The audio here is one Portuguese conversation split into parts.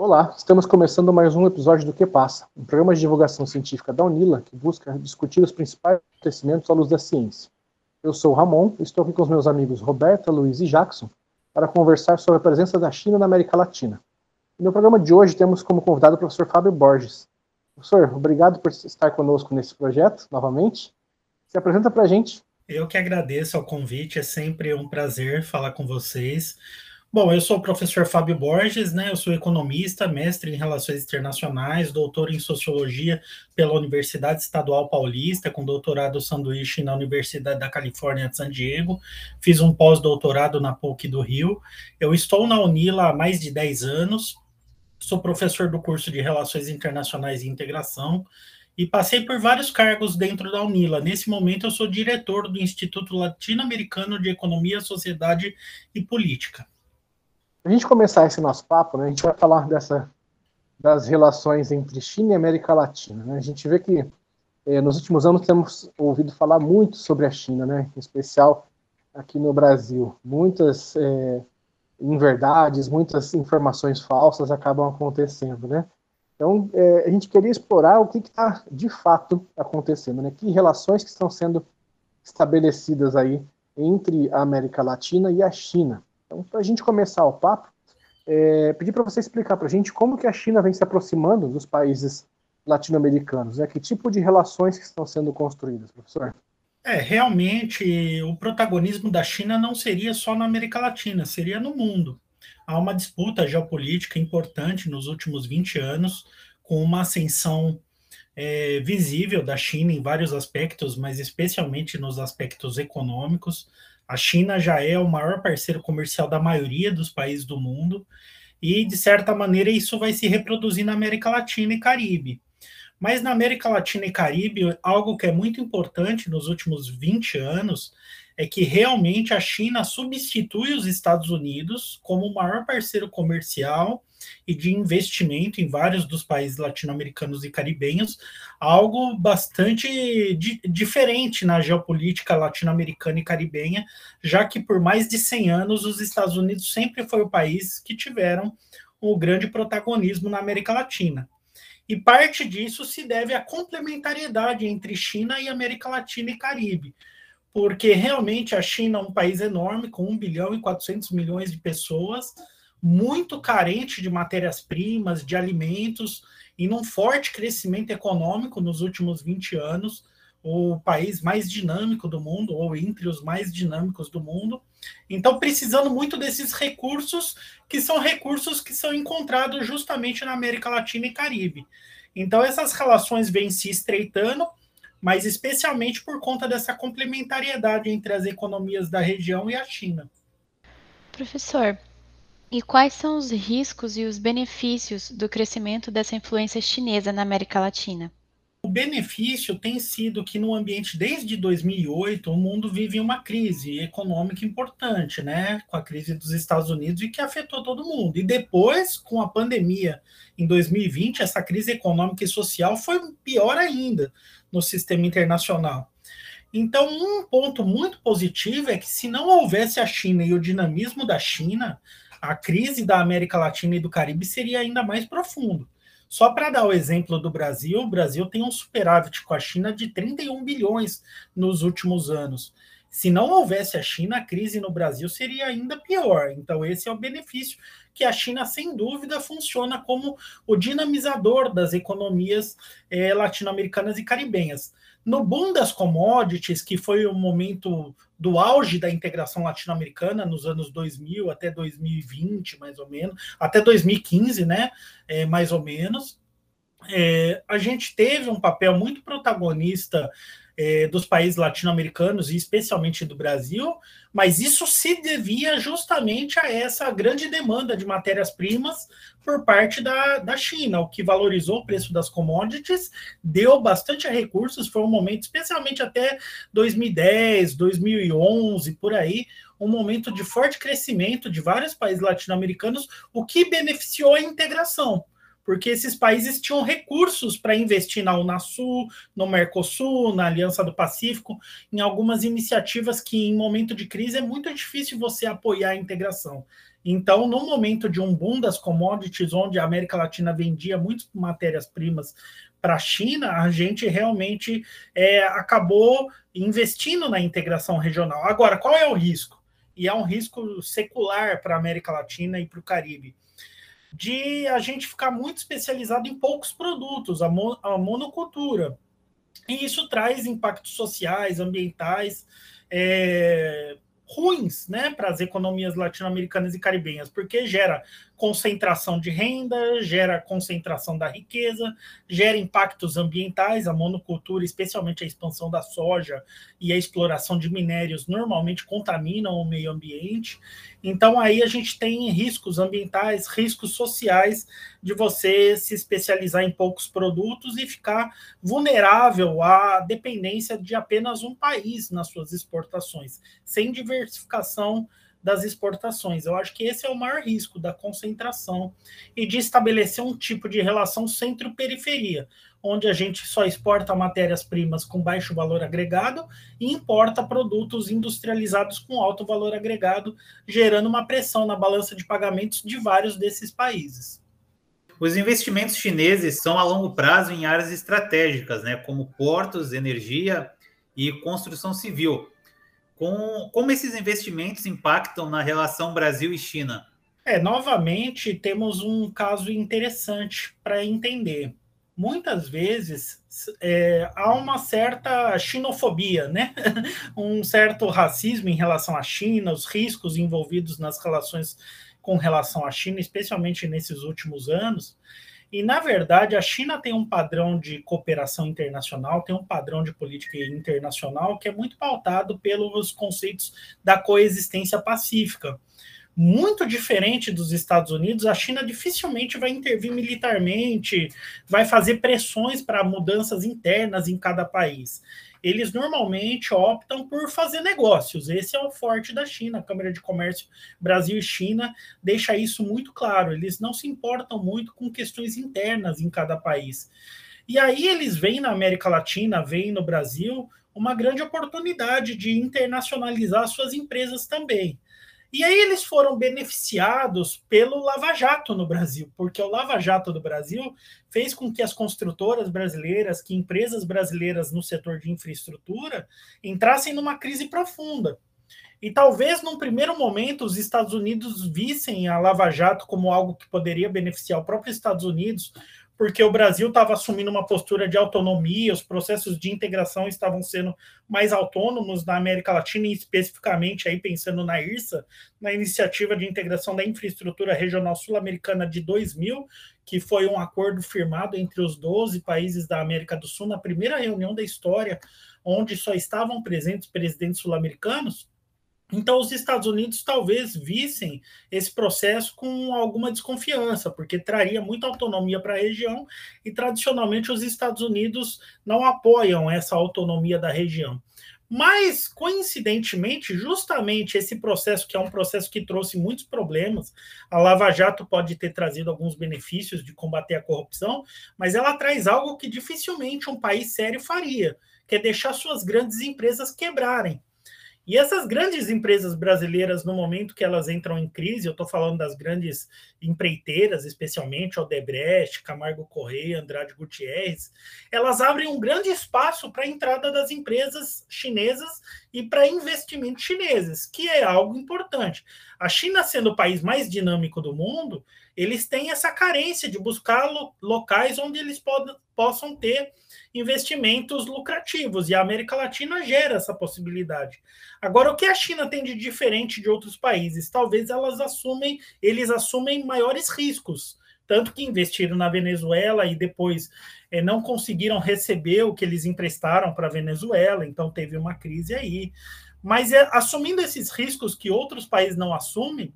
Olá, estamos começando mais um episódio do Que Passa, um programa de divulgação científica da Unila que busca discutir os principais acontecimentos à luz da ciência. Eu sou o Ramon e estou aqui com os meus amigos Roberta, Luiz e Jackson para conversar sobre a presença da China na América Latina. No programa de hoje temos como convidado o professor Fábio Borges. Professor, obrigado por estar conosco nesse projeto novamente. Se apresenta para a gente. Eu que agradeço ao convite, é sempre um prazer falar com vocês. Bom, eu sou o professor Fábio Borges, né? Eu sou economista, mestre em relações internacionais, doutor em sociologia pela Universidade Estadual Paulista, com doutorado sanduíche na Universidade da Califórnia de San Diego. Fiz um pós-doutorado na PUC do Rio. Eu estou na Unila há mais de 10 anos. Sou professor do curso de Relações Internacionais e Integração e passei por vários cargos dentro da Unila. Nesse momento, eu sou diretor do Instituto Latino-Americano de Economia, Sociedade e Política a gente começar esse nosso papo, né, a gente vai falar dessa, das relações entre China e América Latina. Né? A gente vê que eh, nos últimos anos temos ouvido falar muito sobre a China, né, em especial aqui no Brasil. Muitas eh, inverdades, muitas informações falsas acabam acontecendo. Né? Então, eh, a gente queria explorar o que está de fato acontecendo, né? que relações que estão sendo estabelecidas aí entre a América Latina e a China. Então, para a gente começar o papo, é, pedir para você explicar para a gente como que a China vem se aproximando dos países latino-americanos, né? Que tipo de relações que estão sendo construídas, professor? É, realmente, o protagonismo da China não seria só na América Latina, seria no mundo. Há uma disputa geopolítica importante nos últimos 20 anos, com uma ascensão é, visível da China em vários aspectos, mas especialmente nos aspectos econômicos. A China já é o maior parceiro comercial da maioria dos países do mundo, e de certa maneira isso vai se reproduzir na América Latina e Caribe. Mas na América Latina e Caribe, algo que é muito importante nos últimos 20 anos é que realmente a China substitui os Estados Unidos como o maior parceiro comercial e de investimento em vários dos países latino-americanos e caribenhos, algo bastante di diferente na geopolítica latino-americana e caribenha, já que por mais de 100 anos os Estados Unidos sempre foi o país que tiveram o grande protagonismo na América Latina. E parte disso se deve à complementariedade entre China e América Latina e Caribe, porque realmente a China é um país enorme, com 1 bilhão e 400 milhões de pessoas, muito carente de matérias-primas, de alimentos, e num forte crescimento econômico nos últimos 20 anos, o país mais dinâmico do mundo, ou entre os mais dinâmicos do mundo. Então, precisando muito desses recursos, que são recursos que são encontrados justamente na América Latina e Caribe. Então, essas relações vêm se estreitando, mas especialmente por conta dessa complementariedade entre as economias da região e a China. Professor, e quais são os riscos e os benefícios do crescimento dessa influência chinesa na América Latina? O benefício tem sido que no ambiente desde 2008 o mundo vive uma crise econômica importante, né, com a crise dos Estados Unidos e que afetou todo mundo. E depois, com a pandemia em 2020, essa crise econômica e social foi pior ainda no sistema internacional. Então, um ponto muito positivo é que se não houvesse a China e o dinamismo da China, a crise da América Latina e do Caribe seria ainda mais profundo. Só para dar o exemplo do Brasil, o Brasil tem um superávit com a China de 31 bilhões nos últimos anos. Se não houvesse a China, a crise no Brasil seria ainda pior. Então, esse é o benefício que a China, sem dúvida, funciona como o dinamizador das economias eh, latino-americanas e caribenhas. No boom das commodities, que foi o momento do auge da integração latino-americana nos anos 2000 até 2020, mais ou menos, até 2015, né, é, mais ou menos, é, a gente teve um papel muito protagonista é, dos países latino-americanos e especialmente do Brasil, mas isso se devia justamente a essa grande demanda de matérias-primas por parte da, da China, o que valorizou o preço das commodities, deu bastante recursos, foi um momento, especialmente até 2010, 2011, por aí, um momento de forte crescimento de vários países latino-americanos, o que beneficiou a integração porque esses países tinham recursos para investir na Unasul, no Mercosul, na Aliança do Pacífico, em algumas iniciativas que, em momento de crise, é muito difícil você apoiar a integração. Então, no momento de um boom das commodities, onde a América Latina vendia muitas matérias-primas para a China, a gente realmente é, acabou investindo na integração regional. Agora, qual é o risco? E é um risco secular para a América Latina e para o Caribe de a gente ficar muito especializado em poucos produtos, a, mo a monocultura. E isso traz impactos sociais, ambientais, é, ruins né, para as economias latino-americanas e caribenhas, porque gera concentração de renda, gera concentração da riqueza, gera impactos ambientais, a monocultura, especialmente a expansão da soja e a exploração de minérios, normalmente contaminam o meio ambiente. Então, aí a gente tem riscos ambientais, riscos sociais de você se especializar em poucos produtos e ficar vulnerável à dependência de apenas um país nas suas exportações, sem diversificação das exportações. Eu acho que esse é o maior risco da concentração e de estabelecer um tipo de relação centro-periferia, onde a gente só exporta matérias-primas com baixo valor agregado e importa produtos industrializados com alto valor agregado, gerando uma pressão na balança de pagamentos de vários desses países. Os investimentos chineses são a longo prazo em áreas estratégicas, né, como portos, energia e construção civil com, como esses investimentos impactam na relação Brasil e China? É, novamente, temos um caso interessante para entender. Muitas vezes é, há uma certa xenofobia, né? um certo racismo em relação à China, os riscos envolvidos nas relações com relação à China, especialmente nesses últimos anos. E, na verdade, a China tem um padrão de cooperação internacional, tem um padrão de política internacional que é muito pautado pelos conceitos da coexistência pacífica. Muito diferente dos Estados Unidos, a China dificilmente vai intervir militarmente, vai fazer pressões para mudanças internas em cada país eles normalmente optam por fazer negócios. Esse é o forte da China. A Câmara de Comércio Brasil e China deixa isso muito claro. Eles não se importam muito com questões internas em cada país. E aí eles veem na América Latina, veem no Brasil, uma grande oportunidade de internacionalizar suas empresas também. E aí eles foram beneficiados pelo Lava Jato no Brasil, porque o Lava Jato do Brasil fez com que as construtoras brasileiras, que empresas brasileiras no setor de infraestrutura entrassem numa crise profunda. E talvez num primeiro momento os Estados Unidos vissem a Lava Jato como algo que poderia beneficiar o próprio Estados Unidos, porque o Brasil estava assumindo uma postura de autonomia, os processos de integração estavam sendo mais autônomos na América Latina, e especificamente aí pensando na IRSA, na Iniciativa de Integração da Infraestrutura Regional Sul-Americana de 2000, que foi um acordo firmado entre os 12 países da América do Sul, na primeira reunião da história, onde só estavam presentes presidentes sul-americanos, então, os Estados Unidos talvez vissem esse processo com alguma desconfiança, porque traria muita autonomia para a região e, tradicionalmente, os Estados Unidos não apoiam essa autonomia da região. Mas, coincidentemente, justamente esse processo, que é um processo que trouxe muitos problemas, a Lava Jato pode ter trazido alguns benefícios de combater a corrupção, mas ela traz algo que dificilmente um país sério faria, que é deixar suas grandes empresas quebrarem. E essas grandes empresas brasileiras, no momento que elas entram em crise, eu estou falando das grandes empreiteiras, especialmente Odebrecht, Camargo Correia, Andrade Gutierrez, elas abrem um grande espaço para a entrada das empresas chinesas e para investimentos chineses, que é algo importante. A China, sendo o país mais dinâmico do mundo, eles têm essa carência de buscar lo locais onde eles possam ter investimentos lucrativos, e a América Latina gera essa possibilidade. Agora, o que a China tem de diferente de outros países? Talvez elas assumem, eles assumem maiores riscos, tanto que investiram na Venezuela e depois é, não conseguiram receber o que eles emprestaram para a Venezuela, então teve uma crise aí. Mas é, assumindo esses riscos que outros países não assumem,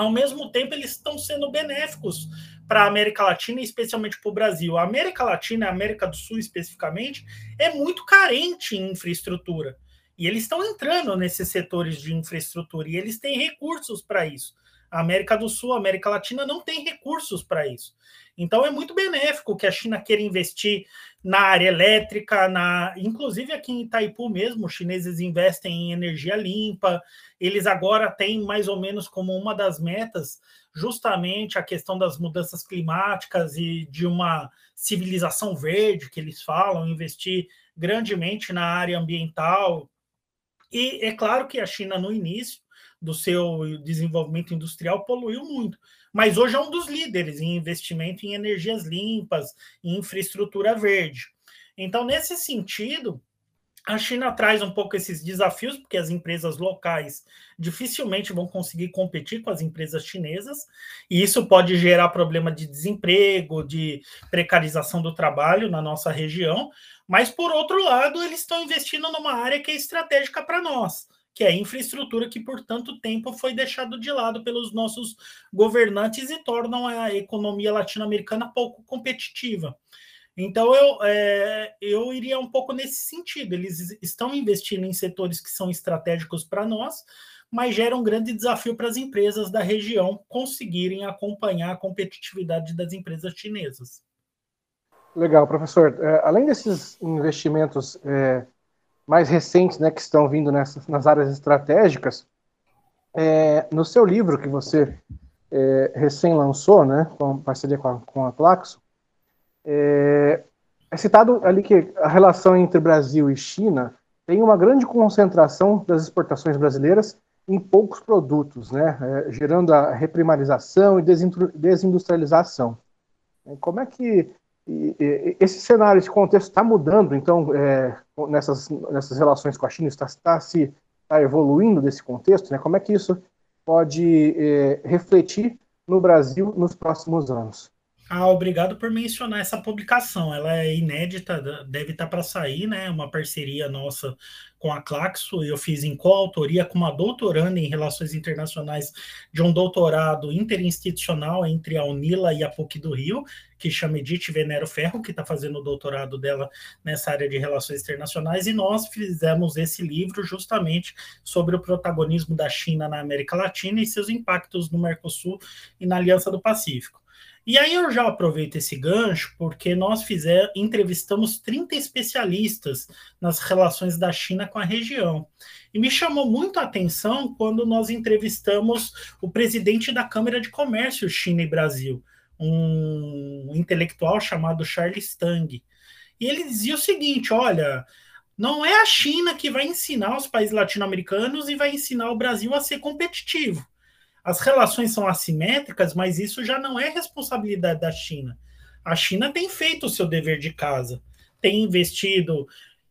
ao mesmo tempo eles estão sendo benéficos para a América Latina e especialmente para o Brasil. A América Latina, a América do Sul especificamente, é muito carente em infraestrutura. E eles estão entrando nesses setores de infraestrutura e eles têm recursos para isso. A América do Sul, a América Latina não tem recursos para isso. Então é muito benéfico que a China queira investir na área elétrica, na, inclusive aqui em Itaipu mesmo, os chineses investem em energia limpa. Eles agora têm mais ou menos como uma das metas justamente a questão das mudanças climáticas e de uma civilização verde que eles falam, investir grandemente na área ambiental. E é claro que a China no início do seu desenvolvimento industrial poluiu muito, mas hoje é um dos líderes em investimento em energias limpas, em infraestrutura verde. Então, nesse sentido, a China traz um pouco esses desafios, porque as empresas locais dificilmente vão conseguir competir com as empresas chinesas, e isso pode gerar problema de desemprego, de precarização do trabalho na nossa região. Mas, por outro lado, eles estão investindo numa área que é estratégica para nós, que é infraestrutura que por tanto tempo foi deixado de lado pelos nossos governantes e tornam a economia latino-americana pouco competitiva. Então eu, é, eu iria um pouco nesse sentido. Eles estão investindo em setores que são estratégicos para nós, mas gera um grande desafio para as empresas da região conseguirem acompanhar a competitividade das empresas chinesas. Legal, professor. É, além desses investimentos é, mais recentes, né, que estão vindo nessas, nas áreas estratégicas, é, no seu livro que você é, recém lançou, né, com parceria com a, com a Claxo, é, é citado ali que a relação entre Brasil e China tem uma grande concentração das exportações brasileiras em poucos produtos, né, é, gerando a reprimarização e desindustrialização. Como é que e, esse cenário, esse contexto está mudando, então, é, nessas, nessas relações com a China, está, está se está evoluindo desse contexto, né? Como é que isso pode é, refletir no Brasil nos próximos anos? Ah, obrigado por mencionar essa publicação. Ela é inédita, deve estar para sair, né? Uma parceria nossa com a Claxo. Eu fiz em coautoria com uma doutoranda em Relações Internacionais de um doutorado interinstitucional entre a Unila e a PUC do Rio, que chama Edith Venero Ferro, que está fazendo o doutorado dela nessa área de Relações Internacionais, e nós fizemos esse livro justamente sobre o protagonismo da China na América Latina e seus impactos no Mercosul e na Aliança do Pacífico. E aí eu já aproveito esse gancho porque nós fizer, entrevistamos 30 especialistas nas relações da China com a região. E me chamou muito a atenção quando nós entrevistamos o presidente da Câmara de Comércio China e Brasil, um intelectual chamado Charles Tang. E ele dizia o seguinte: olha, não é a China que vai ensinar os países latino-americanos e vai ensinar o Brasil a ser competitivo. As relações são assimétricas, mas isso já não é responsabilidade da China. A China tem feito o seu dever de casa, tem investido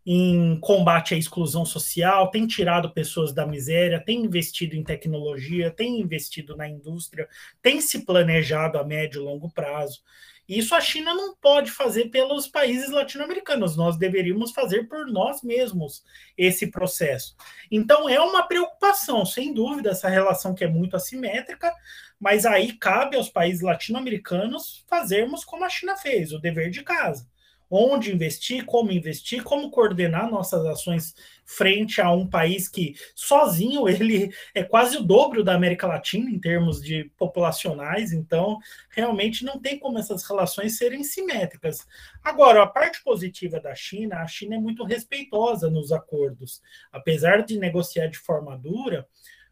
em combate à exclusão social, tem tirado pessoas da miséria, tem investido em tecnologia, tem investido na indústria, tem se planejado a médio e longo prazo. Isso a China não pode fazer pelos países latino-americanos, nós deveríamos fazer por nós mesmos esse processo. Então é uma preocupação, sem dúvida, essa relação que é muito assimétrica, mas aí cabe aos países latino-americanos fazermos como a China fez, o dever de casa onde investir, como investir, como coordenar nossas ações frente a um país que sozinho ele é quase o dobro da América Latina em termos de populacionais, então realmente não tem como essas relações serem simétricas. Agora, a parte positiva da China, a China é muito respeitosa nos acordos, apesar de negociar de forma dura,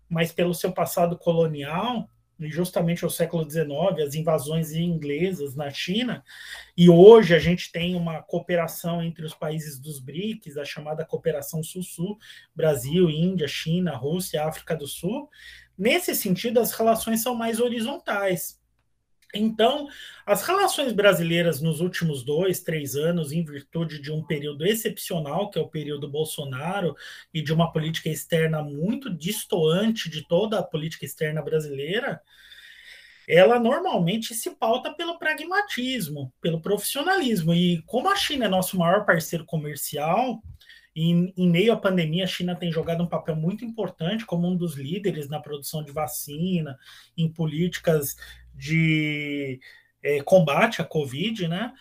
mas pelo seu passado colonial, justamente ao século XIX, as invasões inglesas na China, e hoje a gente tem uma cooperação entre os países dos BRICS, a chamada cooperação Sul-Sul, Brasil, Índia, China, Rússia, África do Sul. Nesse sentido, as relações são mais horizontais. Então, as relações brasileiras nos últimos dois, três anos, em virtude de um período excepcional, que é o período Bolsonaro, e de uma política externa muito distoante de toda a política externa brasileira, ela normalmente se pauta pelo pragmatismo, pelo profissionalismo. E como a China é nosso maior parceiro comercial, em, meio à pandemia, a China tem jogado um papel muito importante como um dos líderes na produção de vacina, em políticas de é, combate à Covid, né?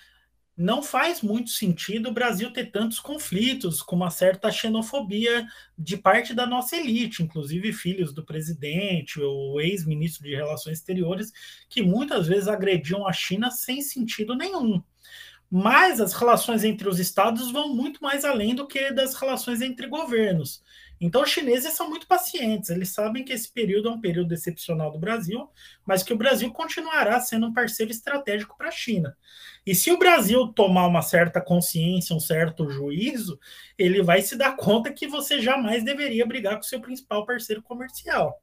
não faz muito sentido o Brasil ter tantos conflitos, com uma certa xenofobia de parte da nossa elite, inclusive filhos do presidente, o ex-ministro de Relações Exteriores, que muitas vezes agrediam a China sem sentido nenhum. Mas as relações entre os estados vão muito mais além do que das relações entre governos. Então, os chineses são muito pacientes, eles sabem que esse período é um período excepcional do Brasil, mas que o Brasil continuará sendo um parceiro estratégico para a China. E se o Brasil tomar uma certa consciência, um certo juízo, ele vai se dar conta que você jamais deveria brigar com seu principal parceiro comercial.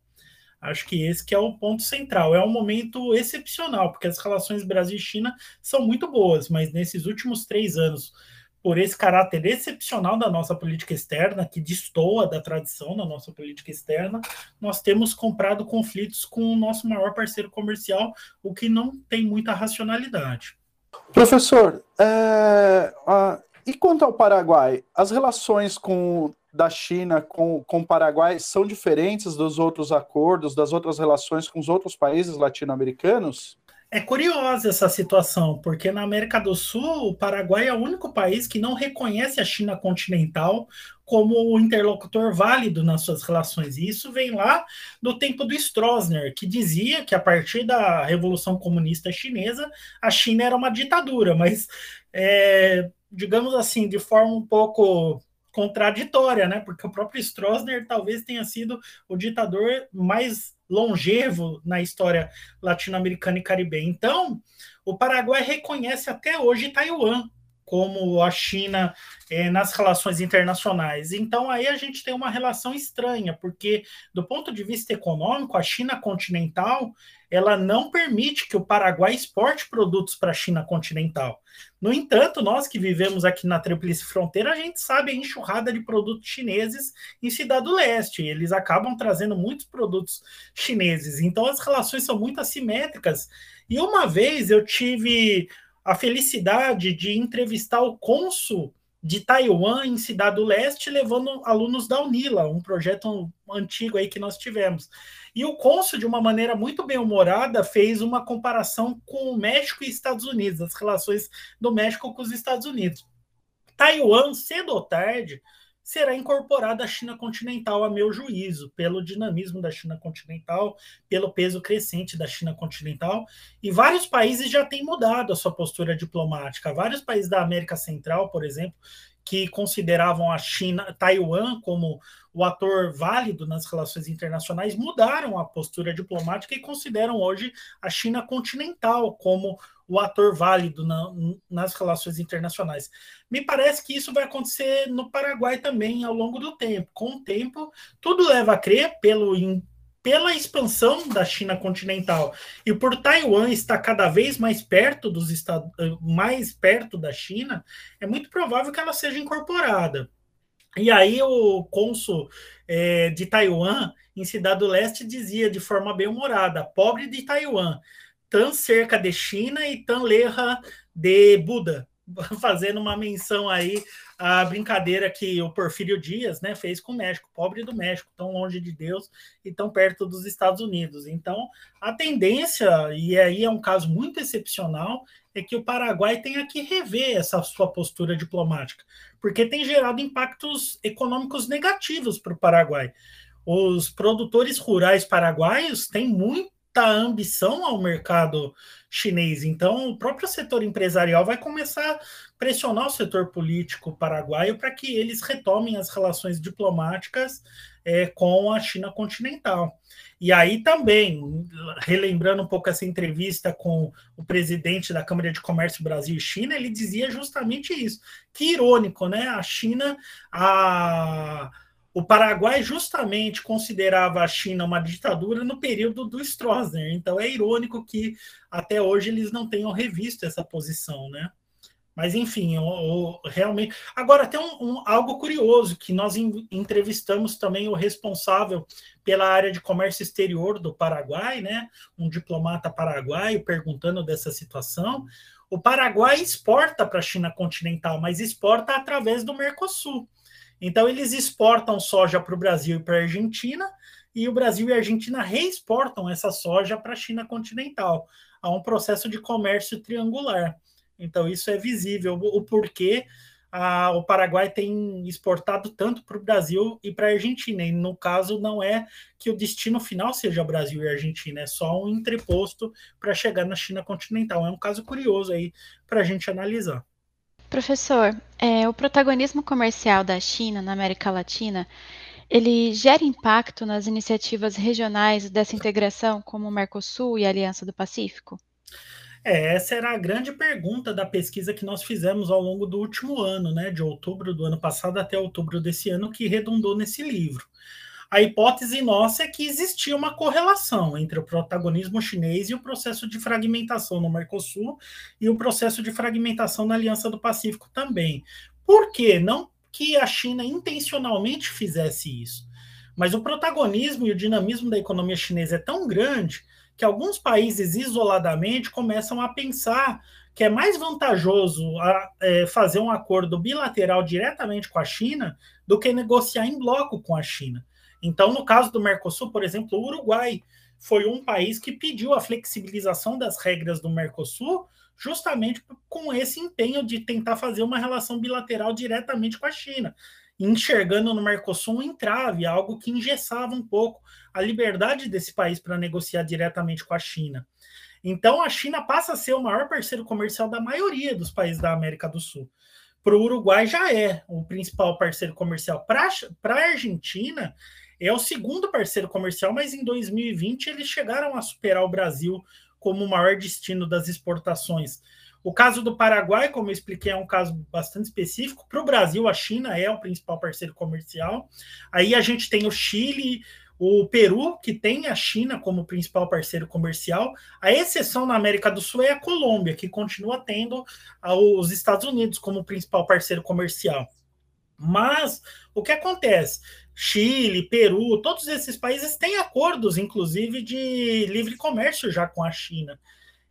Acho que esse que é o ponto central. É um momento excepcional, porque as relações Brasil e China são muito boas, mas nesses últimos três anos, por esse caráter excepcional da nossa política externa, que destoa da tradição da nossa política externa, nós temos comprado conflitos com o nosso maior parceiro comercial, o que não tem muita racionalidade. Professor, é, e quanto ao Paraguai? As relações com, da China com, com o Paraguai são diferentes dos outros acordos, das outras relações com os outros países latino-americanos? É curiosa essa situação, porque na América do Sul, o Paraguai é o único país que não reconhece a China continental como interlocutor válido nas suas relações. E isso vem lá do tempo do Stroessner, que dizia que a partir da Revolução Comunista Chinesa, a China era uma ditadura, mas, é, digamos assim, de forma um pouco contraditória, né? Porque o próprio Stroessner talvez tenha sido o ditador mais longevo na história latino-americana e caribenha. Então, o Paraguai reconhece até hoje Taiwan como a China é, nas relações internacionais. Então aí a gente tem uma relação estranha, porque do ponto de vista econômico, a China continental ela não permite que o Paraguai exporte produtos para a China continental. No entanto, nós que vivemos aqui na Tríplice Fronteira, a gente sabe a enxurrada de produtos chineses em Cidade do Leste. Eles acabam trazendo muitos produtos chineses. Então as relações são muito assimétricas. E uma vez eu tive a felicidade de entrevistar o cônsul de Taiwan em Cidade do Leste, levando alunos da Unila, um projeto antigo aí que nós tivemos. E o cônsul, de uma maneira muito bem humorada, fez uma comparação com o México e Estados Unidos, as relações do México com os Estados Unidos. Taiwan, cedo ou tarde, será incorporada à China continental, a meu juízo, pelo dinamismo da China continental, pelo peso crescente da China continental. E vários países já têm mudado a sua postura diplomática. Vários países da América Central, por exemplo, que consideravam a China, Taiwan como o ator válido nas relações internacionais, mudaram a postura diplomática e consideram hoje a China continental como o ator válido na, nas relações internacionais. Me parece que isso vai acontecer no Paraguai também ao longo do tempo. Com o tempo, tudo leva a crer, pelo pela expansão da China continental e por Taiwan estar cada vez mais perto dos Estados, mais perto da China, é muito provável que ela seja incorporada. E aí o cônsul é, de Taiwan em Cidade do Leste dizia de forma bem humorada: pobre de Taiwan, tão cerca de China e tão lerra de Buda, fazendo uma menção aí à brincadeira que o Porfírio Dias né, fez com o México, pobre do México, tão longe de Deus e tão perto dos Estados Unidos. Então, a tendência, e aí é um caso muito excepcional, é que o Paraguai tenha que rever essa sua postura diplomática, porque tem gerado impactos econômicos negativos para o Paraguai. Os produtores rurais paraguaios têm muito muita ambição ao mercado chinês. Então, o próprio setor empresarial vai começar a pressionar o setor político paraguaio para que eles retomem as relações diplomáticas é, com a China continental. E aí também, relembrando um pouco essa entrevista com o presidente da Câmara de Comércio Brasil e China, ele dizia justamente isso. Que irônico, né? A China, a o Paraguai justamente considerava a China uma ditadura no período do Stroessner. Então é irônico que até hoje eles não tenham revisto essa posição, né? Mas enfim, eu, eu, realmente. Agora tem um, um, algo curioso que nós entrevistamos também o responsável pela área de comércio exterior do Paraguai, né? Um diplomata paraguaio perguntando dessa situação. O Paraguai exporta para a China continental, mas exporta através do Mercosul. Então, eles exportam soja para o Brasil e para a Argentina, e o Brasil e a Argentina reexportam essa soja para a China continental. Há um processo de comércio triangular. Então, isso é visível, o porquê a, o Paraguai tem exportado tanto para o Brasil e para a Argentina. E no caso, não é que o destino final seja Brasil e Argentina, é só um entreposto para chegar na China continental. É um caso curioso aí para a gente analisar. Professor, é, o protagonismo comercial da China na América Latina ele gera impacto nas iniciativas regionais dessa integração, como o Mercosul e a Aliança do Pacífico? É, essa era a grande pergunta da pesquisa que nós fizemos ao longo do último ano, né, de outubro do ano passado até outubro desse ano, que redundou nesse livro. A hipótese nossa é que existia uma correlação entre o protagonismo chinês e o processo de fragmentação no Mercosul e o processo de fragmentação na Aliança do Pacífico também. Por quê? Não que a China intencionalmente fizesse isso, mas o protagonismo e o dinamismo da economia chinesa é tão grande que alguns países isoladamente começam a pensar que é mais vantajoso a, é, fazer um acordo bilateral diretamente com a China do que negociar em bloco com a China. Então, no caso do Mercosul, por exemplo, o Uruguai foi um país que pediu a flexibilização das regras do Mercosul justamente com esse empenho de tentar fazer uma relação bilateral diretamente com a China enxergando no Mercosul um entrave, algo que engessava um pouco a liberdade desse país para negociar diretamente com a China. Então, a China passa a ser o maior parceiro comercial da maioria dos países da América do Sul. Para o Uruguai já é o principal parceiro comercial. Para a Argentina, é o segundo parceiro comercial, mas em 2020 eles chegaram a superar o Brasil como o maior destino das exportações. O caso do Paraguai, como eu expliquei, é um caso bastante específico. Para o Brasil, a China é o principal parceiro comercial. Aí a gente tem o Chile, o Peru, que tem a China como principal parceiro comercial. A exceção na América do Sul é a Colômbia, que continua tendo os Estados Unidos como principal parceiro comercial. Mas o que acontece? Chile, Peru, todos esses países têm acordos, inclusive, de livre comércio já com a China.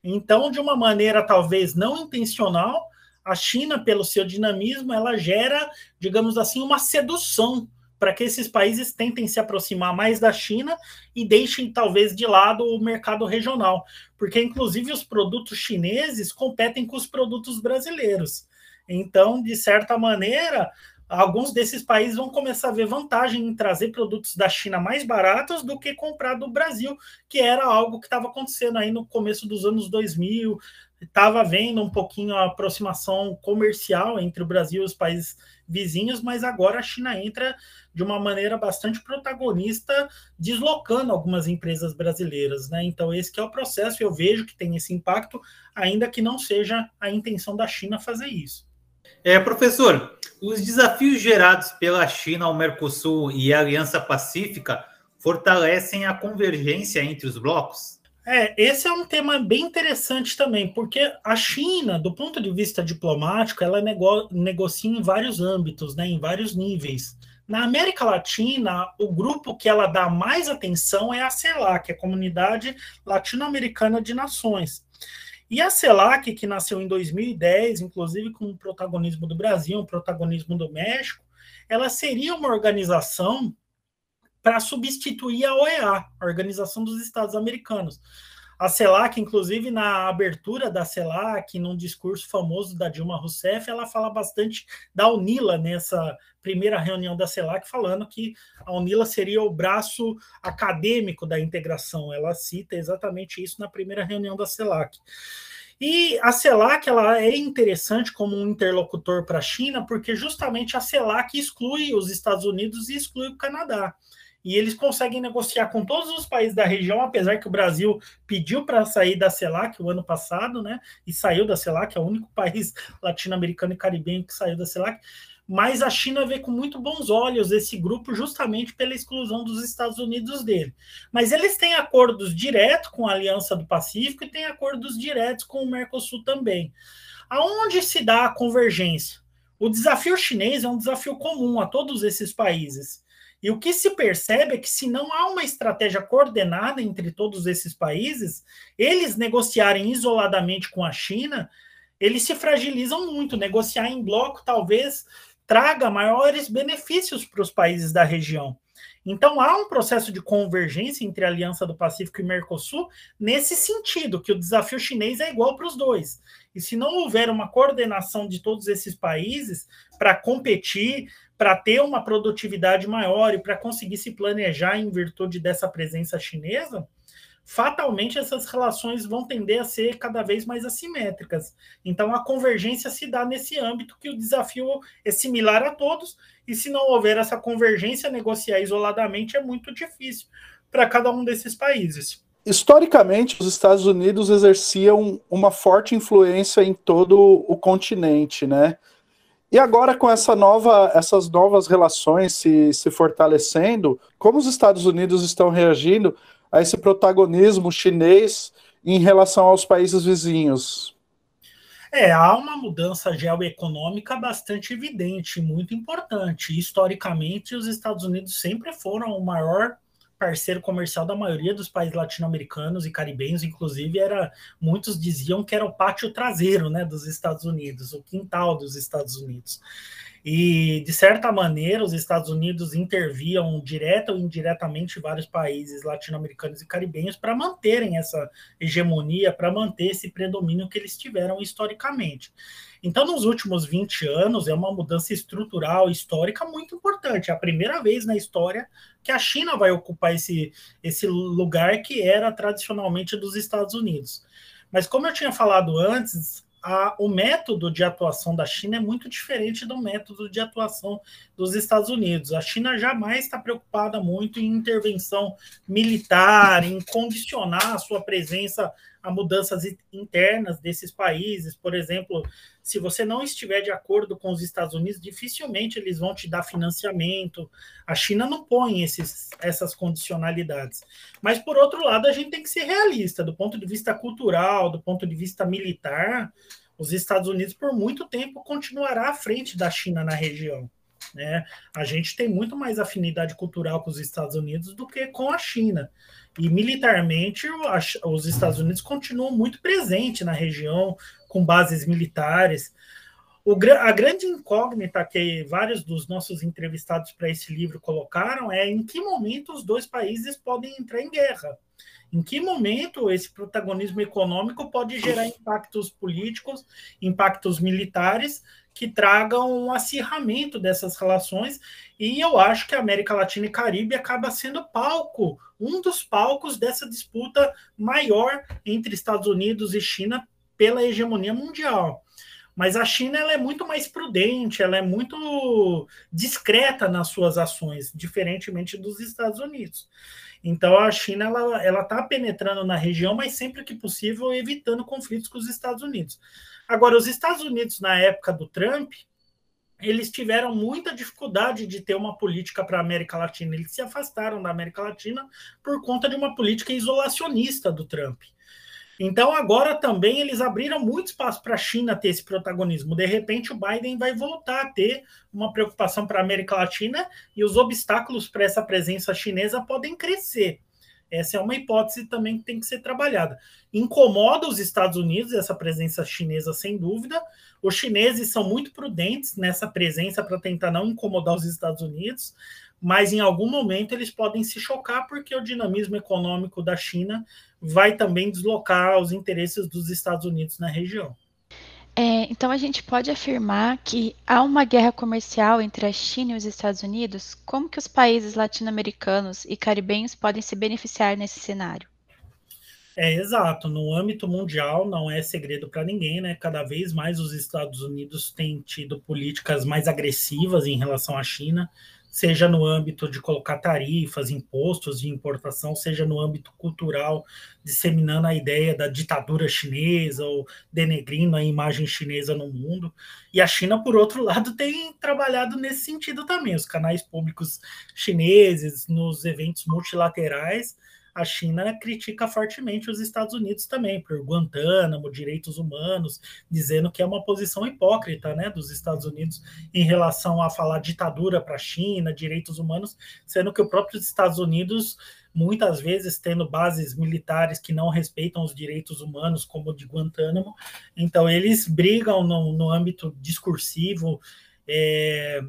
Então, de uma maneira talvez não intencional, a China, pelo seu dinamismo, ela gera, digamos assim, uma sedução para que esses países tentem se aproximar mais da China e deixem talvez de lado o mercado regional, porque inclusive os produtos chineses competem com os produtos brasileiros. Então, de certa maneira, alguns desses países vão começar a ver vantagem em trazer produtos da China mais baratos do que comprar do Brasil, que era algo que estava acontecendo aí no começo dos anos 2000, estava vendo um pouquinho a aproximação comercial entre o Brasil e os países vizinhos, mas agora a China entra de uma maneira bastante protagonista, deslocando algumas empresas brasileiras, né? Então esse é o processo, eu vejo que tem esse impacto, ainda que não seja a intenção da China fazer isso. É, professor, os desafios gerados pela China ao Mercosul e Aliança Pacífica fortalecem a convergência entre os blocos? É, esse é um tema bem interessante também, porque a China, do ponto de vista diplomático, ela nego negocia em vários âmbitos, né, em vários níveis. Na América Latina, o grupo que ela dá mais atenção é a CELAC, a Comunidade Latino-Americana de Nações. E a CELAC, que nasceu em 2010, inclusive com o protagonismo do Brasil, o protagonismo do México, ela seria uma organização para substituir a OEA, a Organização dos Estados Americanos. A CELAC, inclusive, na abertura da CELAC, num discurso famoso da Dilma Rousseff, ela fala bastante da UNILA nessa primeira reunião da CELAC, falando que a UNILA seria o braço acadêmico da integração. Ela cita exatamente isso na primeira reunião da CELAC. E a CELAC ela é interessante como um interlocutor para a China, porque justamente a CELAC exclui os Estados Unidos e exclui o Canadá e eles conseguem negociar com todos os países da região, apesar que o Brasil pediu para sair da CELAC o ano passado, né? E saiu da CELAC, é o único país latino-americano e caribenho que saiu da CELAC. Mas a China vê com muito bons olhos esse grupo justamente pela exclusão dos Estados Unidos dele. Mas eles têm acordos diretos com a Aliança do Pacífico e têm acordos diretos com o Mercosul também. Aonde se dá a convergência? O desafio chinês é um desafio comum a todos esses países e o que se percebe é que, se não há uma estratégia coordenada entre todos esses países, eles negociarem isoladamente com a China, eles se fragilizam muito. Negociar em bloco talvez traga maiores benefícios para os países da região. Então há um processo de convergência entre a Aliança do Pacífico e Mercosul nesse sentido, que o desafio chinês é igual para os dois. E se não houver uma coordenação de todos esses países para competir, para ter uma produtividade maior e para conseguir se planejar em virtude dessa presença chinesa, fatalmente essas relações vão tender a ser cada vez mais assimétricas. Então a convergência se dá nesse âmbito que o desafio é similar a todos, e se não houver essa convergência, negociar isoladamente é muito difícil para cada um desses países. Historicamente, os Estados Unidos exerciam uma forte influência em todo o continente, né? E agora, com essa nova, essas novas relações se, se fortalecendo, como os Estados Unidos estão reagindo a esse protagonismo chinês em relação aos países vizinhos? É, há uma mudança geoeconômica bastante evidente, muito importante. Historicamente, os Estados Unidos sempre foram o maior parceiro comercial da maioria dos países latino-americanos e caribenhos, inclusive era muitos diziam que era o pátio traseiro, né, dos Estados Unidos, o quintal dos Estados Unidos. E, de certa maneira, os Estados Unidos interviam direta ou indiretamente vários países latino-americanos e caribenhos para manterem essa hegemonia, para manter esse predomínio que eles tiveram historicamente. Então, nos últimos 20 anos, é uma mudança estrutural, histórica muito importante. É a primeira vez na história que a China vai ocupar esse, esse lugar que era tradicionalmente dos Estados Unidos. Mas, como eu tinha falado antes, a, o método de atuação da China é muito diferente do método de atuação dos Estados Unidos. A China jamais está preocupada muito em intervenção militar, em condicionar a sua presença a mudanças internas desses países. Por exemplo, se você não estiver de acordo com os Estados Unidos, dificilmente eles vão te dar financiamento. A China não põe esses, essas condicionalidades. Mas, por outro lado, a gente tem que ser realista. Do ponto de vista cultural, do ponto de vista militar, os Estados Unidos, por muito tempo, continuará à frente da China na região. Né? A gente tem muito mais afinidade cultural com os Estados Unidos do que com a China. E militarmente, os Estados Unidos continuam muito presentes na região, com bases militares. O, a grande incógnita que vários dos nossos entrevistados para esse livro colocaram é em que momento os dois países podem entrar em guerra. Em que momento esse protagonismo econômico pode gerar impactos políticos, impactos militares que tragam um acirramento dessas relações? E eu acho que a América Latina e Caribe acaba sendo palco, um dos palcos dessa disputa maior entre Estados Unidos e China pela hegemonia mundial. Mas a China ela é muito mais prudente, ela é muito discreta nas suas ações, diferentemente dos Estados Unidos. Então a China ela está penetrando na região, mas sempre que possível evitando conflitos com os Estados Unidos. Agora os Estados Unidos na época do Trump eles tiveram muita dificuldade de ter uma política para a América Latina. Eles se afastaram da América Latina por conta de uma política isolacionista do Trump. Então, agora também eles abriram muito espaço para a China ter esse protagonismo. De repente, o Biden vai voltar a ter uma preocupação para a América Latina e os obstáculos para essa presença chinesa podem crescer. Essa é uma hipótese também que tem que ser trabalhada. Incomoda os Estados Unidos essa presença chinesa, sem dúvida. Os chineses são muito prudentes nessa presença para tentar não incomodar os Estados Unidos, mas em algum momento eles podem se chocar porque o dinamismo econômico da China vai também deslocar os interesses dos Estados Unidos na região. É, então a gente pode afirmar que há uma guerra comercial entre a China e os Estados Unidos? Como que os países latino-americanos e caribenhos podem se beneficiar nesse cenário? É exato. No âmbito mundial não é segredo para ninguém, né? Cada vez mais os Estados Unidos têm tido políticas mais agressivas em relação à China seja no âmbito de colocar tarifas, impostos de importação, seja no âmbito cultural, disseminando a ideia da ditadura chinesa ou denegrindo a imagem chinesa no mundo. E a China, por outro lado, tem trabalhado nesse sentido também. Os canais públicos chineses, nos eventos multilaterais, a China critica fortemente os Estados Unidos também, por Guantánamo, direitos humanos, dizendo que é uma posição hipócrita né, dos Estados Unidos em relação a falar ditadura para a China, direitos humanos, sendo que o próprio Estados Unidos, muitas vezes tendo bases militares que não respeitam os direitos humanos, como o de Guantánamo, então eles brigam no, no âmbito discursivo. É,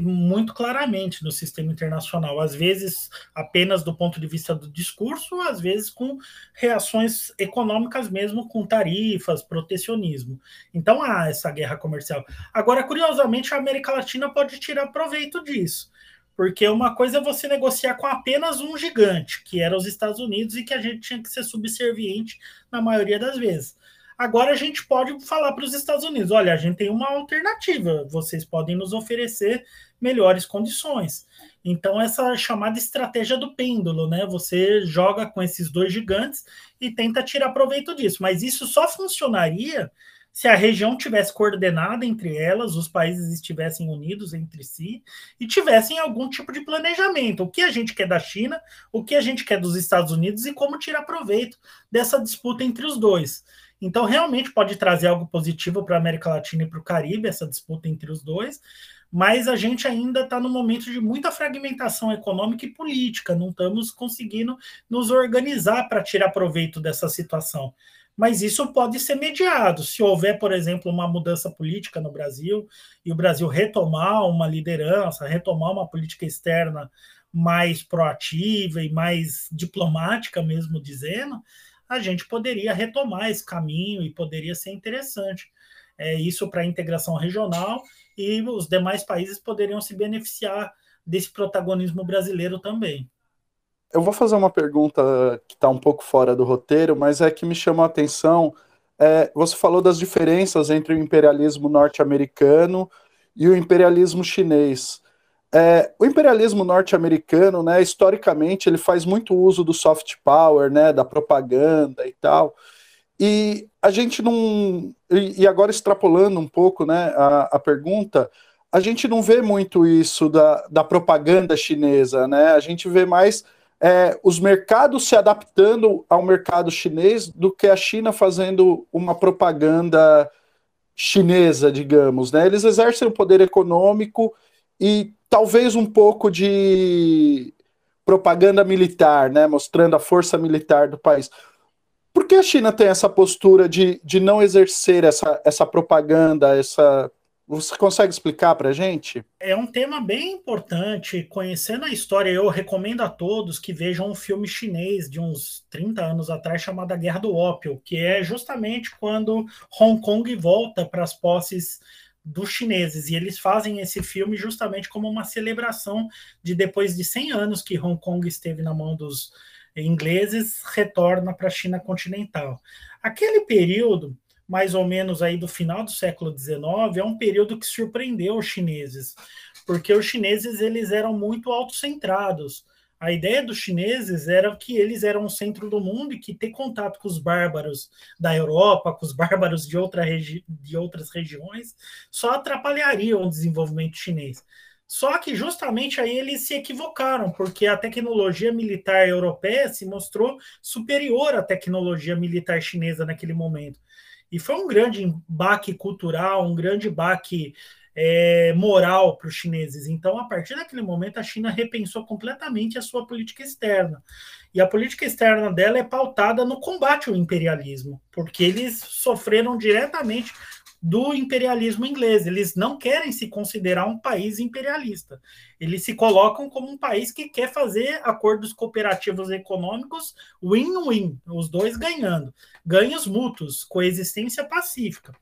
muito claramente no sistema internacional, às vezes apenas do ponto de vista do discurso, às vezes com reações econômicas mesmo, com tarifas, protecionismo. Então há essa guerra comercial. Agora, curiosamente, a América Latina pode tirar proveito disso, porque uma coisa é você negociar com apenas um gigante, que era os Estados Unidos, e que a gente tinha que ser subserviente na maioria das vezes. Agora a gente pode falar para os Estados Unidos: olha, a gente tem uma alternativa, vocês podem nos oferecer melhores condições. Então, essa chamada estratégia do pêndulo, né? Você joga com esses dois gigantes e tenta tirar proveito disso. Mas isso só funcionaria se a região tivesse coordenada entre elas, os países estivessem unidos entre si e tivessem algum tipo de planejamento. O que a gente quer da China, o que a gente quer dos Estados Unidos e como tirar proveito dessa disputa entre os dois. Então, realmente pode trazer algo positivo para a América Latina e para o Caribe, essa disputa entre os dois, mas a gente ainda está no momento de muita fragmentação econômica e política, não estamos conseguindo nos organizar para tirar proveito dessa situação. Mas isso pode ser mediado. Se houver, por exemplo, uma mudança política no Brasil e o Brasil retomar uma liderança, retomar uma política externa mais proativa e mais diplomática, mesmo dizendo, a gente poderia retomar esse caminho e poderia ser interessante. É, isso para a integração regional e os demais países poderiam se beneficiar desse protagonismo brasileiro também. Eu vou fazer uma pergunta que está um pouco fora do roteiro, mas é que me chamou a atenção. É, você falou das diferenças entre o imperialismo norte-americano e o imperialismo chinês. É, o imperialismo norte-americano, né, historicamente, ele faz muito uso do soft power, né, da propaganda e tal. E a gente não. E, agora extrapolando um pouco né, a, a pergunta, a gente não vê muito isso da, da propaganda chinesa, né? A gente vê mais é, os mercados se adaptando ao mercado chinês do que a China fazendo uma propaganda chinesa, digamos, né? Eles exercem o poder econômico e talvez um pouco de propaganda militar, né, mostrando a força militar do país. Por que a China tem essa postura de, de não exercer essa, essa propaganda, essa você consegue explicar para a gente? É um tema bem importante. Conhecendo a história, eu recomendo a todos que vejam um filme chinês de uns 30 anos atrás chamado A Guerra do Ópio, que é justamente quando Hong Kong volta para as posses dos chineses. E eles fazem esse filme justamente como uma celebração de depois de 100 anos que Hong Kong esteve na mão dos ingleses, retorna para a China continental. Aquele período, mais ou menos aí do final do século XIX, é um período que surpreendeu os chineses, porque os chineses eles eram muito autocentrados a ideia dos chineses era que eles eram o centro do mundo e que ter contato com os bárbaros da Europa, com os bárbaros de, outra de outras regiões, só atrapalharia o desenvolvimento chinês. Só que justamente aí eles se equivocaram, porque a tecnologia militar europeia se mostrou superior à tecnologia militar chinesa naquele momento. E foi um grande baque cultural, um grande baque é, moral para os chineses. Então, a partir daquele momento, a China repensou completamente a sua política externa. E a política externa dela é pautada no combate ao imperialismo, porque eles sofreram diretamente do imperialismo inglês. Eles não querem se considerar um país imperialista. Eles se colocam como um país que quer fazer acordos cooperativos econômicos win-win, os dois ganhando, ganhos mútuos, coexistência pacífica.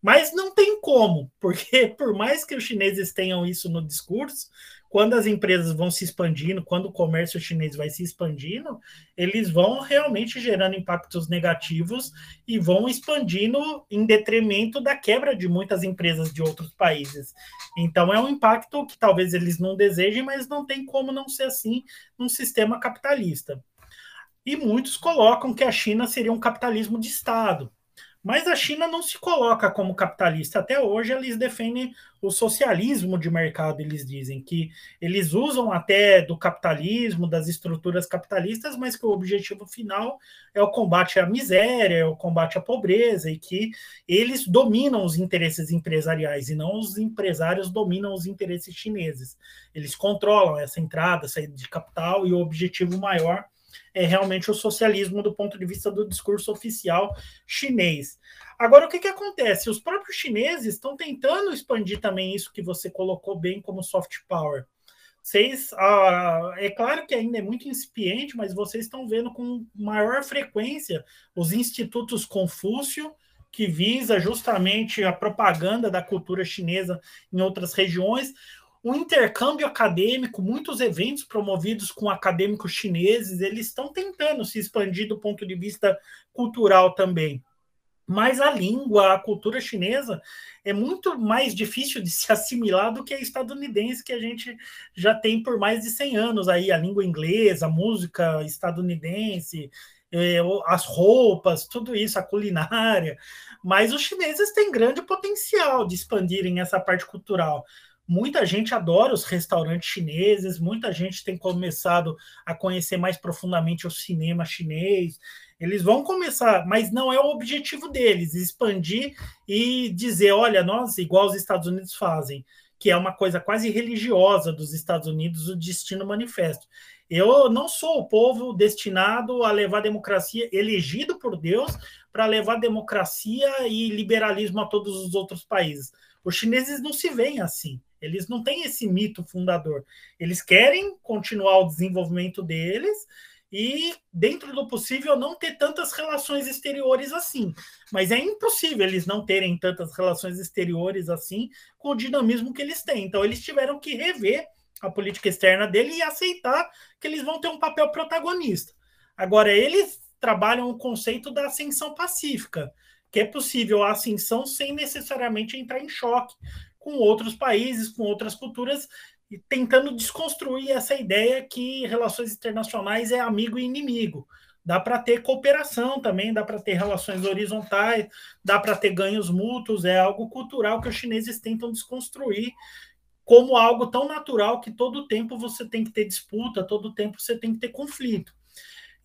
Mas não tem como, porque por mais que os chineses tenham isso no discurso, quando as empresas vão se expandindo, quando o comércio chinês vai se expandindo, eles vão realmente gerando impactos negativos e vão expandindo em detrimento da quebra de muitas empresas de outros países. Então é um impacto que talvez eles não desejem, mas não tem como não ser assim num sistema capitalista. E muitos colocam que a China seria um capitalismo de Estado. Mas a China não se coloca como capitalista. Até hoje eles defendem o socialismo de mercado, eles dizem que eles usam até do capitalismo, das estruturas capitalistas, mas que o objetivo final é o combate à miséria, é o combate à pobreza e que eles dominam os interesses empresariais e não os empresários dominam os interesses chineses. Eles controlam essa entrada, saída de capital e o objetivo maior é realmente o socialismo do ponto de vista do discurso oficial chinês. Agora, o que, que acontece? Os próprios chineses estão tentando expandir também isso que você colocou bem como soft power. Vocês, ah, é claro que ainda é muito incipiente, mas vocês estão vendo com maior frequência os institutos Confúcio, que visa justamente a propaganda da cultura chinesa em outras regiões, o intercâmbio acadêmico, muitos eventos promovidos com acadêmicos chineses, eles estão tentando se expandir do ponto de vista cultural também. Mas a língua, a cultura chinesa é muito mais difícil de se assimilar do que a estadunidense que a gente já tem por mais de 100 anos aí, a língua inglesa, a música estadunidense, é, as roupas, tudo isso, a culinária. Mas os chineses têm grande potencial de expandirem essa parte cultural. Muita gente adora os restaurantes chineses, muita gente tem começado a conhecer mais profundamente o cinema chinês. Eles vão começar, mas não é o objetivo deles, expandir e dizer, olha, nós, igual os Estados Unidos fazem, que é uma coisa quase religiosa dos Estados Unidos, o Destino Manifesto. Eu não sou o povo destinado a levar democracia, elegido por Deus, para levar democracia e liberalismo a todos os outros países. Os chineses não se veem assim. Eles não têm esse mito fundador. Eles querem continuar o desenvolvimento deles e, dentro do possível, não ter tantas relações exteriores assim. Mas é impossível eles não terem tantas relações exteriores assim com o dinamismo que eles têm. Então, eles tiveram que rever a política externa dele e aceitar que eles vão ter um papel protagonista. Agora, eles trabalham o conceito da ascensão pacífica, que é possível a ascensão sem necessariamente entrar em choque com outros países, com outras culturas, e tentando desconstruir essa ideia que relações internacionais é amigo e inimigo. Dá para ter cooperação também, dá para ter relações horizontais, dá para ter ganhos mútuos, é algo cultural que os chineses tentam desconstruir como algo tão natural que todo tempo você tem que ter disputa, todo tempo você tem que ter conflito.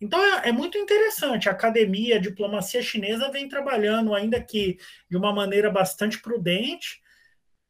Então é, é, muito interessante. A academia, a diplomacia chinesa vem trabalhando, ainda que de uma maneira bastante prudente,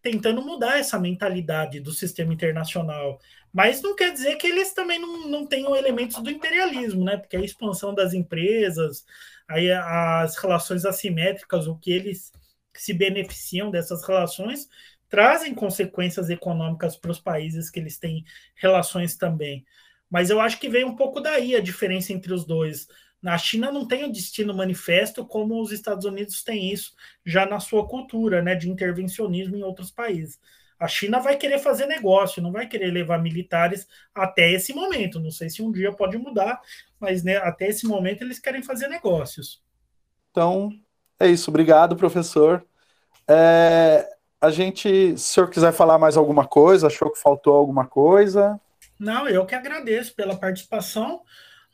tentando mudar essa mentalidade do sistema internacional. Mas não quer dizer que eles também não, não tenham elementos do imperialismo, né? Porque a expansão das empresas, aí as relações assimétricas, o que eles se beneficiam dessas relações, trazem consequências econômicas para os países que eles têm relações também. Mas eu acho que vem um pouco daí a diferença entre os dois. A China não tem o destino manifesto como os Estados Unidos têm isso já na sua cultura, né, de intervencionismo em outros países. A China vai querer fazer negócio, não vai querer levar militares até esse momento. Não sei se um dia pode mudar, mas né, até esse momento eles querem fazer negócios. Então, é isso. Obrigado, professor. É, a gente, se o senhor quiser falar mais alguma coisa, achou que faltou alguma coisa? Não, eu que agradeço pela participação.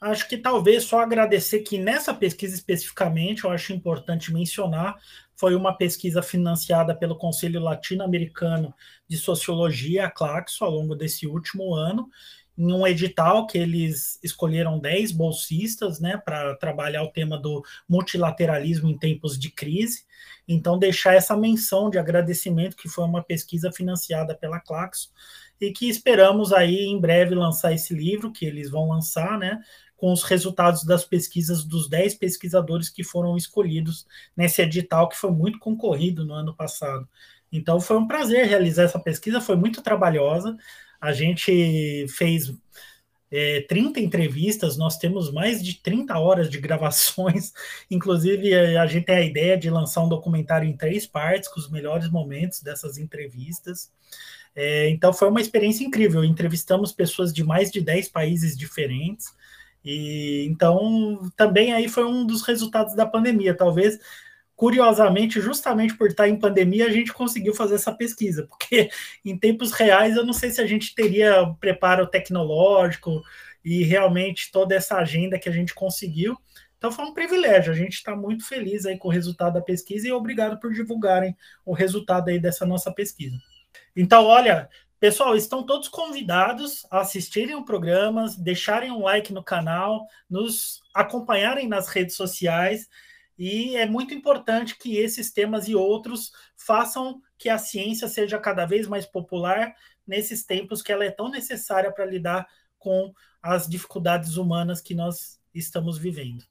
Acho que talvez só agradecer que nessa pesquisa especificamente, eu acho importante mencionar, foi uma pesquisa financiada pelo Conselho Latino-Americano de Sociologia, a Claxo, ao longo desse último ano, em um edital que eles escolheram 10 bolsistas né, para trabalhar o tema do multilateralismo em tempos de crise. Então, deixar essa menção de agradecimento, que foi uma pesquisa financiada pela Claxo, e que esperamos aí em breve lançar esse livro, que eles vão lançar, né, com os resultados das pesquisas dos 10 pesquisadores que foram escolhidos nesse edital, que foi muito concorrido no ano passado. Então foi um prazer realizar essa pesquisa, foi muito trabalhosa. A gente fez é, 30 entrevistas, nós temos mais de 30 horas de gravações. Inclusive, a gente tem a ideia de lançar um documentário em três partes, com os melhores momentos dessas entrevistas. É, então, foi uma experiência incrível. Entrevistamos pessoas de mais de 10 países diferentes. E então também aí foi um dos resultados da pandemia. Talvez, curiosamente, justamente por estar em pandemia, a gente conseguiu fazer essa pesquisa, porque em tempos reais eu não sei se a gente teria preparo tecnológico e realmente toda essa agenda que a gente conseguiu. Então foi um privilégio. A gente está muito feliz aí com o resultado da pesquisa e obrigado por divulgarem o resultado aí dessa nossa pesquisa. Então, olha, Pessoal, estão todos convidados a assistirem o programa, deixarem um like no canal, nos acompanharem nas redes sociais. E é muito importante que esses temas e outros façam que a ciência seja cada vez mais popular nesses tempos que ela é tão necessária para lidar com as dificuldades humanas que nós estamos vivendo.